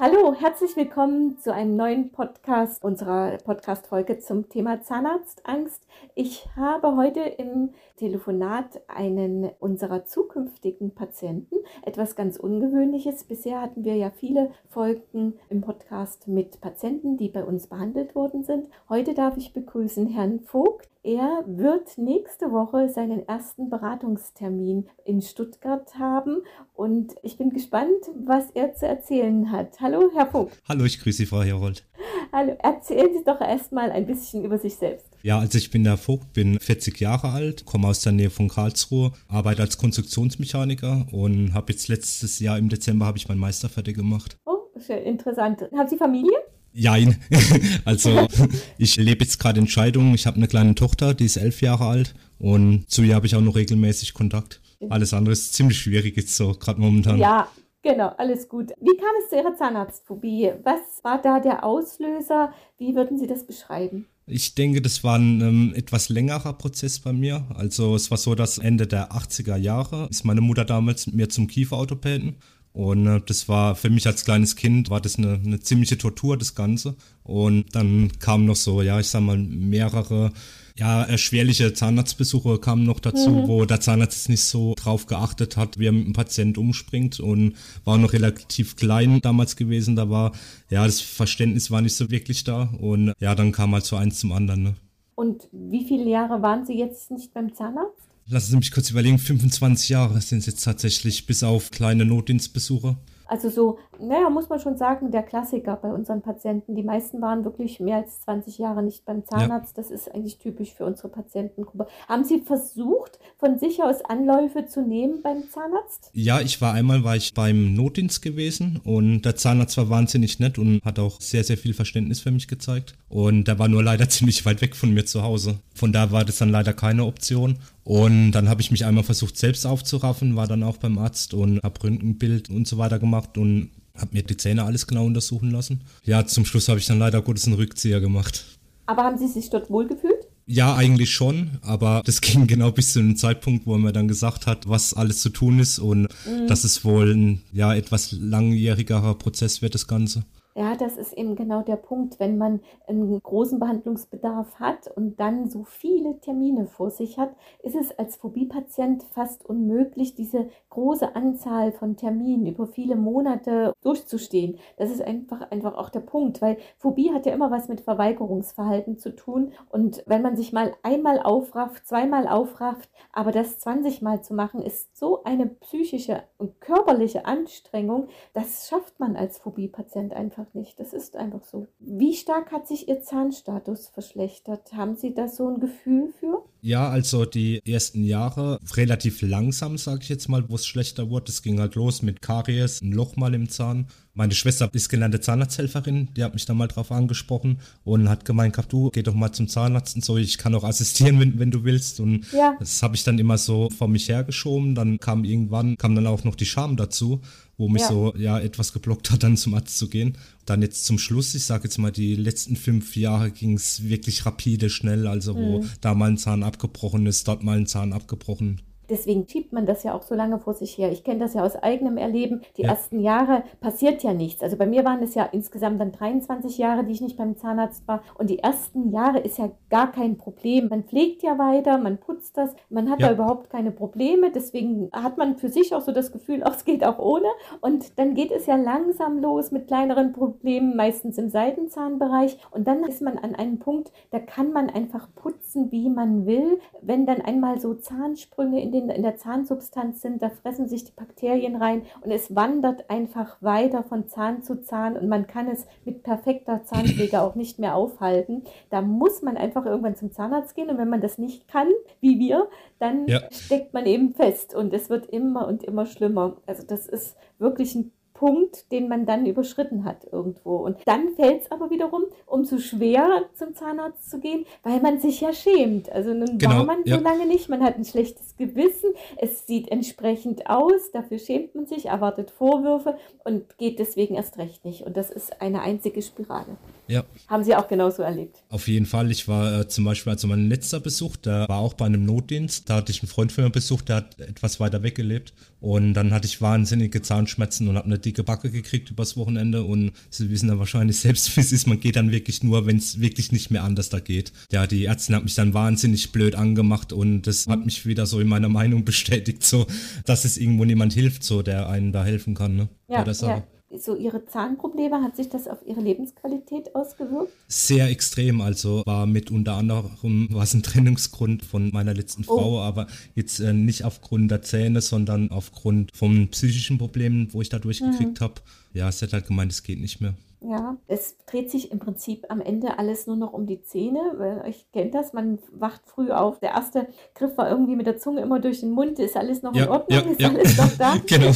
Hallo, herzlich willkommen zu einem neuen Podcast unserer Podcast-Folge zum Thema Zahnarztangst. Ich habe heute im Telefonat einen unserer zukünftigen Patienten, etwas ganz Ungewöhnliches. Bisher hatten wir ja viele Folgen im Podcast mit Patienten, die bei uns behandelt worden sind. Heute darf ich begrüßen Herrn Vogt. Er wird nächste Woche seinen ersten Beratungstermin in Stuttgart haben und ich bin gespannt, was er zu erzählen hat. Hallo, Herr Vogt. Hallo, ich grüße Sie, Frau Herold. Hallo, erzählen Sie doch erstmal ein bisschen über sich selbst. Ja, also ich bin der Vogt, bin 40 Jahre alt, komme aus der Nähe von Karlsruhe, arbeite als Konstruktionsmechaniker und habe jetzt letztes Jahr im Dezember habe ich meinen Meister fertig gemacht. Oh, sehr interessant. Haben Sie Familie? Jein. Also ich lebe jetzt gerade in Scheidung. Ich habe eine kleine Tochter, die ist elf Jahre alt und zu ihr habe ich auch noch regelmäßig Kontakt. Alles andere ist ziemlich schwierig jetzt so, gerade momentan. Ja, genau, alles gut. Wie kam es zu Ihrer Zahnarztphobie? Was war da der Auslöser? Wie würden Sie das beschreiben? Ich denke, das war ein ähm, etwas längerer Prozess bei mir. Also es war so, dass Ende der 80er Jahre ist meine Mutter damals mit mir zum Kieferorthopäden und äh, das war für mich als kleines Kind, war das eine, eine ziemliche Tortur, das Ganze. Und dann kamen noch so, ja, ich sag mal, mehrere ja, erschwerliche Zahnarztbesuche kamen noch dazu, mhm. wo der Zahnarzt nicht so drauf geachtet hat, wie er mit dem Patient umspringt und war noch relativ klein damals gewesen. Da war, ja, das Verständnis war nicht so wirklich da und ja, dann kam halt so eins zum anderen. Ne? Und wie viele Jahre waren Sie jetzt nicht beim Zahnarzt? Lassen Sie mich kurz überlegen, 25 Jahre sind es jetzt tatsächlich, bis auf kleine Notdienstbesuche. Also so, naja, muss man schon sagen, der Klassiker bei unseren Patienten. Die meisten waren wirklich mehr als 20 Jahre nicht beim Zahnarzt. Ja. Das ist eigentlich typisch für unsere Patientengruppe. Haben Sie versucht, von sich aus Anläufe zu nehmen beim Zahnarzt? Ja, ich war einmal, war ich beim Notdienst gewesen und der Zahnarzt war wahnsinnig nett und hat auch sehr, sehr viel Verständnis für mich gezeigt. Und der war nur leider ziemlich weit weg von mir zu Hause. Von da war das dann leider keine Option. Und dann habe ich mich einmal versucht, selbst aufzuraffen, war dann auch beim Arzt und habe Röntgenbild und so weiter gemacht und habe mir die Zähne alles genau untersuchen lassen. Ja, zum Schluss habe ich dann leider Gottes einen Rückzieher gemacht. Aber haben Sie sich dort wohlgefühlt? Ja, eigentlich schon, aber das ging genau bis zu dem Zeitpunkt, wo er mir dann gesagt hat, was alles zu tun ist und mhm. dass es wohl ein ja etwas langjährigerer Prozess wird, das Ganze. Ja, das ist eben genau der Punkt, wenn man einen großen Behandlungsbedarf hat und dann so viele Termine vor sich hat, ist es als Phobie-Patient fast unmöglich, diese große Anzahl von Terminen über viele Monate durchzustehen. Das ist einfach, einfach auch der Punkt, weil Phobie hat ja immer was mit Verweigerungsverhalten zu tun und wenn man sich mal einmal aufrafft, zweimal aufrafft, aber das 20 Mal zu machen, ist so eine psychische und körperliche Anstrengung, das schafft man als Phobie-Patient einfach einfach nicht. Das ist einfach so. Wie stark hat sich Ihr Zahnstatus verschlechtert? Haben Sie da so ein Gefühl für? Ja, also die ersten Jahre relativ langsam, sage ich jetzt mal, wo es schlechter wurde. Es ging halt los mit Karies, ein Loch mal im Zahn. Meine Schwester ist gelernte Zahnarzthelferin, die hat mich da mal drauf angesprochen und hat gemeint, du geh doch mal zum Zahnarzt und so, ich kann auch assistieren, wenn, wenn du willst. Und ja. das habe ich dann immer so vor mich hergeschoben. Dann kam irgendwann, kam dann auch noch die Scham dazu wo mich ja. so ja etwas geblockt hat, dann zum Arzt zu gehen. Dann jetzt zum Schluss, ich sage jetzt mal, die letzten fünf Jahre ging es wirklich rapide schnell, also wo mhm. da mal ein Zahn abgebrochen ist, dort mal ein Zahn abgebrochen Deswegen schiebt man das ja auch so lange vor sich her. Ich kenne das ja aus eigenem Erleben. Die ja. ersten Jahre passiert ja nichts. Also bei mir waren es ja insgesamt dann 23 Jahre, die ich nicht beim Zahnarzt war. Und die ersten Jahre ist ja gar kein Problem. Man pflegt ja weiter, man putzt das, man hat ja. da überhaupt keine Probleme. Deswegen hat man für sich auch so das Gefühl, auch es geht auch ohne. Und dann geht es ja langsam los mit kleineren Problemen, meistens im Seitenzahnbereich. Und dann ist man an einem Punkt, da kann man einfach putzen, wie man will. Wenn dann einmal so Zahnsprünge in den in, in der Zahnsubstanz sind, da fressen sich die Bakterien rein und es wandert einfach weiter von Zahn zu Zahn und man kann es mit perfekter Zahnpflege auch nicht mehr aufhalten. Da muss man einfach irgendwann zum Zahnarzt gehen und wenn man das nicht kann, wie wir, dann ja. steckt man eben fest und es wird immer und immer schlimmer. Also das ist wirklich ein Punkt, den man dann überschritten hat irgendwo. Und dann fällt es aber wiederum umso schwerer zum Zahnarzt zu gehen, weil man sich ja schämt. Also nun genau, war man ja. so lange nicht, man hat ein schlechtes Gewissen, es sieht entsprechend aus, dafür schämt man sich, erwartet Vorwürfe und geht deswegen erst recht nicht. Und das ist eine einzige Spirale. Ja. Haben Sie auch genauso erlebt? Auf jeden Fall. Ich war äh, zum Beispiel, also mein letzter Besuch, da war auch bei einem Notdienst. Da hatte ich einen Freund von mir besucht, der hat etwas weiter weg gelebt. Und dann hatte ich wahnsinnige Zahnschmerzen und habe eine dicke Backe gekriegt übers Wochenende. Und Sie wissen ja wahrscheinlich selbst, wie es ist. Man geht dann wirklich nur, wenn es wirklich nicht mehr anders da geht. Ja, die Ärztin hat mich dann wahnsinnig blöd angemacht und das hat mich wieder so in meiner Meinung bestätigt, so, dass es irgendwo niemand hilft, so, der einem da helfen kann. Ne? Ja, ja so Ihre Zahnprobleme, hat sich das auf Ihre Lebensqualität ausgewirkt? Sehr extrem. Also war mit unter anderem was ein Trennungsgrund von meiner letzten oh. Frau, aber jetzt äh, nicht aufgrund der Zähne, sondern aufgrund von psychischen Problemen, wo ich da durchgekriegt mhm. habe. Ja, sie hat halt gemeint, es geht nicht mehr. Ja, es dreht sich im Prinzip am Ende alles nur noch um die Zähne. Ich kenne das, man wacht früh auf. Der erste Griff war irgendwie mit der Zunge immer durch den Mund. Ist alles noch ja, in Ordnung? Ja, ist ja. alles noch da? genau.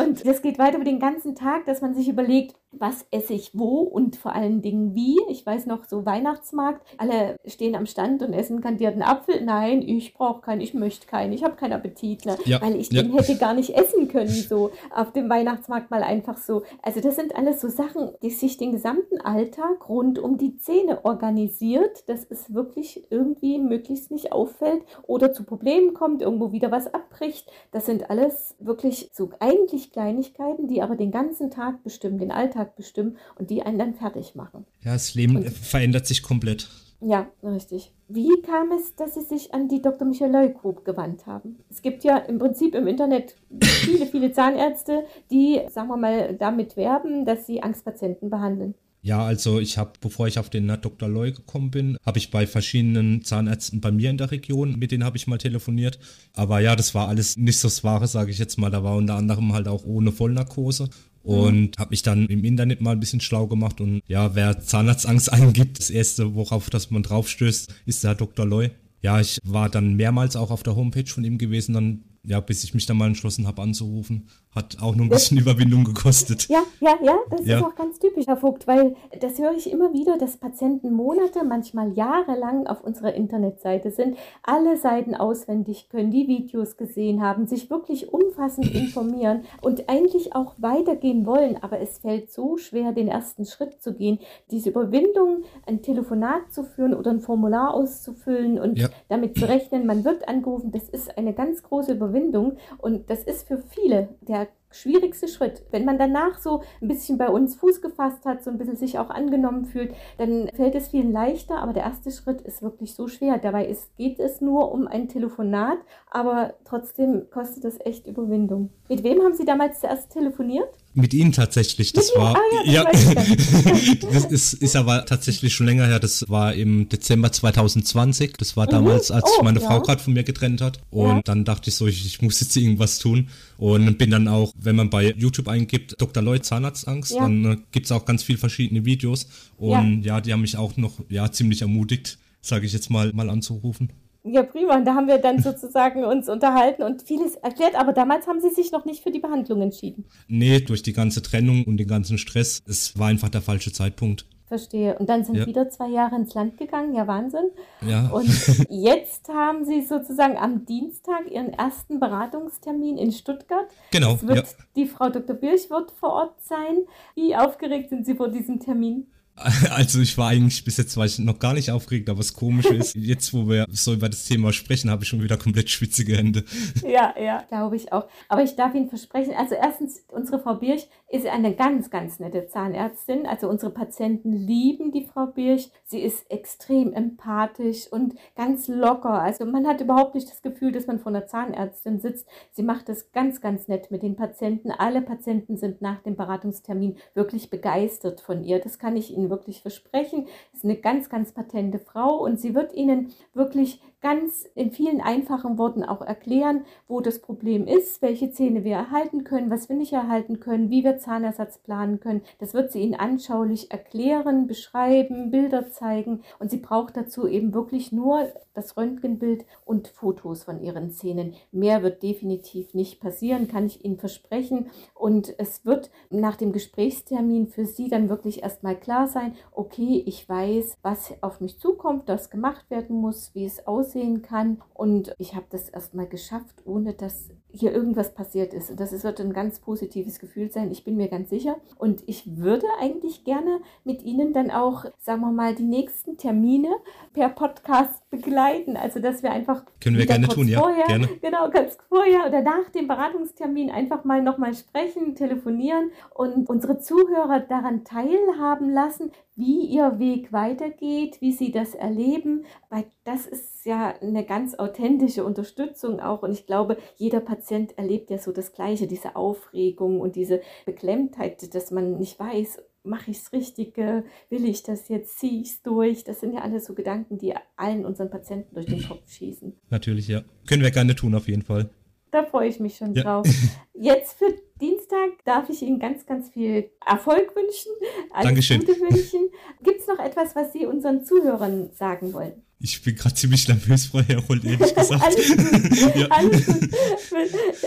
Und, und geht weiter über den ganzen Tag, dass man sich überlegt, was esse ich wo und vor allen Dingen wie. Ich weiß noch, so Weihnachtsmarkt, alle stehen am Stand und essen kandierten Apfel. Nein, ich brauche keinen, ich möchte keinen, ich habe keinen Appetit, ne? ja, weil ich ja. den hätte gar nicht essen können, so auf dem Weihnachtsmarkt mal einfach so. Also das sind alles so Sachen, die sich den gesamten Alltag rund um die Zähne organisiert, dass es wirklich irgendwie möglichst nicht auffällt oder zu Problemen kommt, irgendwo wieder was abbricht. Das sind alles wirklich so eigentlich Kleinigkeiten, die aber den ganzen Tag bestimmen, den Alltag Alltag bestimmen und die einen dann fertig machen. Ja, das Leben und, verändert sich komplett. Ja, richtig. Wie kam es, dass Sie sich an die Dr. Michael Group gewandt haben? Es gibt ja im Prinzip im Internet viele, viele Zahnärzte, die, sagen wir mal, damit werben, dass sie Angstpatienten behandeln. Ja, also ich habe, bevor ich auf den Dr. Loy gekommen bin, habe ich bei verschiedenen Zahnärzten bei mir in der Region, mit denen habe ich mal telefoniert. Aber ja, das war alles nicht so das Wahre, sage ich jetzt mal. Da war unter anderem halt auch ohne Vollnarkose. Und mhm. habe mich dann im Internet mal ein bisschen schlau gemacht und ja, wer Zahnarztangst eingibt, das erste, worauf das man draufstößt, ist der Dr. Loy. Ja, ich war dann mehrmals auch auf der Homepage von ihm gewesen, dann ja, bis ich mich dann mal entschlossen habe anzurufen. Hat auch nur ein bisschen Überwindung gekostet. Ja, ja, ja, das ja. ist auch ganz typisch, Herr Vogt, weil das höre ich immer wieder, dass Patienten Monate, manchmal jahrelang auf unserer Internetseite sind, alle Seiten auswendig können, die Videos gesehen haben, sich wirklich umfassend informieren und eigentlich auch weitergehen wollen, aber es fällt so schwer, den ersten Schritt zu gehen, diese Überwindung, ein Telefonat zu führen oder ein Formular auszufüllen und ja. damit zu rechnen, man wird angerufen, das ist eine ganz große Überwindung Überwindung. Und das ist für viele der schwierigste Schritt. Wenn man danach so ein bisschen bei uns Fuß gefasst hat, so ein bisschen sich auch angenommen fühlt, dann fällt es vielen leichter, aber der erste Schritt ist wirklich so schwer. Dabei ist, geht es nur um ein Telefonat, aber trotzdem kostet es echt Überwindung. Mit wem haben Sie damals zuerst telefoniert? Mit Ihnen tatsächlich. Das war ah, ja, das, ja. das ist, ist aber tatsächlich schon länger her. Das war im Dezember 2020. Das war mhm. damals, als oh, meine ja. Frau gerade von mir getrennt hat. Und ja. dann dachte ich so, ich, ich, muss jetzt irgendwas tun. Und bin dann auch, wenn man bei YouTube eingibt, Dr. Lloyd Zahnarztangst, dann äh, gibt es auch ganz viele verschiedene Videos. Und ja. die haben mich auch noch ja ziemlich ermutigt, sage ich jetzt mal, mal anzurufen. Ja, prima. Und da haben wir dann sozusagen uns unterhalten und vieles erklärt. Aber damals haben Sie sich noch nicht für die Behandlung entschieden. Nee, durch die ganze Trennung und den ganzen Stress. Es war einfach der falsche Zeitpunkt. Verstehe. Und dann sind ja. wieder zwei Jahre ins Land gegangen. Ja, Wahnsinn. Ja. Und jetzt haben Sie sozusagen am Dienstag Ihren ersten Beratungstermin in Stuttgart. Genau. Es wird, ja. Die Frau Dr. Birch wird vor Ort sein. Wie aufgeregt sind Sie vor diesem Termin? Also ich war eigentlich bis jetzt war ich noch gar nicht aufgeregt, aber was komisch ist, jetzt wo wir so über das Thema sprechen, habe ich schon wieder komplett schwitzige Hände. Ja, ja, glaube ich auch. Aber ich darf Ihnen versprechen, also erstens, unsere Frau Birch ist eine ganz, ganz nette Zahnärztin. Also unsere Patienten lieben die Frau Birch. Sie ist extrem empathisch und ganz locker. Also man hat überhaupt nicht das Gefühl, dass man vor einer Zahnärztin sitzt. Sie macht das ganz, ganz nett mit den Patienten. Alle Patienten sind nach dem Beratungstermin wirklich begeistert von ihr. Das kann ich Ihnen wirklich versprechen. Sie ist eine ganz, ganz patente Frau und sie wird Ihnen wirklich ganz in vielen einfachen Worten auch erklären, wo das Problem ist, welche Zähne wir erhalten können, was wir nicht erhalten können, wie wir Zahnersatz planen können. Das wird sie Ihnen anschaulich erklären, beschreiben, Bilder zeigen und sie braucht dazu eben wirklich nur das Röntgenbild und Fotos von ihren Zähnen. Mehr wird definitiv nicht passieren, kann ich Ihnen versprechen. Und es wird nach dem Gesprächstermin für Sie dann wirklich erstmal klar sein, okay, ich weiß, was auf mich zukommt, was gemacht werden muss, wie es aussehen kann. Und ich habe das erstmal geschafft, ohne dass hier irgendwas passiert ist. Und das wird ein ganz positives Gefühl sein, ich bin mir ganz sicher. Und ich würde eigentlich gerne mit Ihnen dann auch, sagen wir mal, die nächsten Termine per Podcast begleiten. Also, dass wir einfach. Können wir gerne tun, ja. Vorher, gerne. Genau, ganz vorher oder nach dem Beratungstermin einfach mal nochmal sprechen, telefonieren und unsere Zuhörer daran teilhaben lassen, wie ihr Weg weitergeht, wie sie das erleben, weil das ist ja eine ganz authentische Unterstützung auch und ich glaube, jeder Patient erlebt ja so das Gleiche, diese Aufregung und diese Beklemmtheit, dass man nicht weiß, mache ich es richtig, will ich das jetzt, ziehe ich es durch. Das sind ja alles so Gedanken, die allen unseren Patienten durch den Kopf schießen. Natürlich, ja. Können wir gerne tun, auf jeden Fall. Da freue ich mich schon ja. drauf. Jetzt für Dienstag darf ich Ihnen ganz, ganz viel Erfolg wünschen. Alles Dankeschön. Gute wünschen. Gibt es noch etwas, was Sie unseren Zuhörern sagen wollen? Ich bin gerade ziemlich nervös, Frau Herold, ehrlich gesagt. alles gut, ja. alles gut.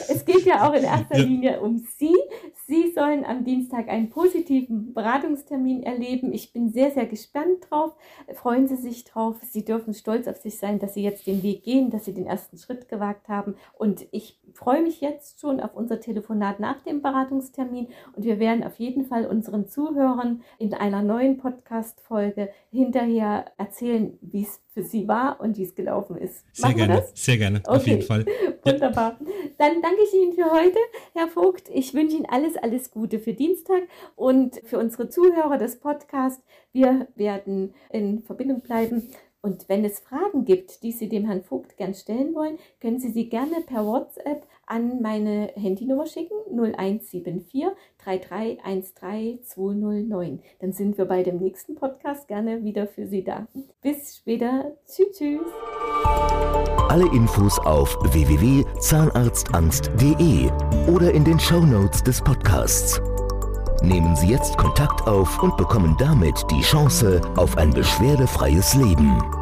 Es geht ja auch in erster ja. Linie um Sie. Sie sollen am Dienstag einen positiven Beratungstermin erleben. Ich bin sehr, sehr gespannt drauf. Freuen Sie sich drauf. Sie dürfen stolz auf sich sein, dass Sie jetzt den Weg gehen, dass Sie den ersten Schritt gewagt haben. Und ich freue mich jetzt schon auf unser Telefonat nach dem Beratungstermin. Und wir werden auf jeden Fall unseren Zuhörern in einer neuen Podcast-Folge hinterher erzählen, wie es für Sie war und wie es gelaufen ist. Sehr Machen gerne, sehr gerne, okay. auf jeden Fall. Wunderbar. Dann danke ich Ihnen für heute, Herr Vogt. Ich wünsche Ihnen alles, alles Gute für Dienstag und für unsere Zuhörer des Podcasts. Wir werden in Verbindung bleiben. Und wenn es Fragen gibt, die Sie dem Herrn Vogt gern stellen wollen, können Sie sie gerne per WhatsApp an meine Handynummer schicken 0174 3313 209. Dann sind wir bei dem nächsten Podcast gerne wieder für Sie da. Bis später. Tschüss. tschüss. Alle Infos auf www.zahnarztangst.de oder in den Show Notes des Podcasts. Nehmen Sie jetzt Kontakt auf und bekommen damit die Chance auf ein beschwerdefreies Leben.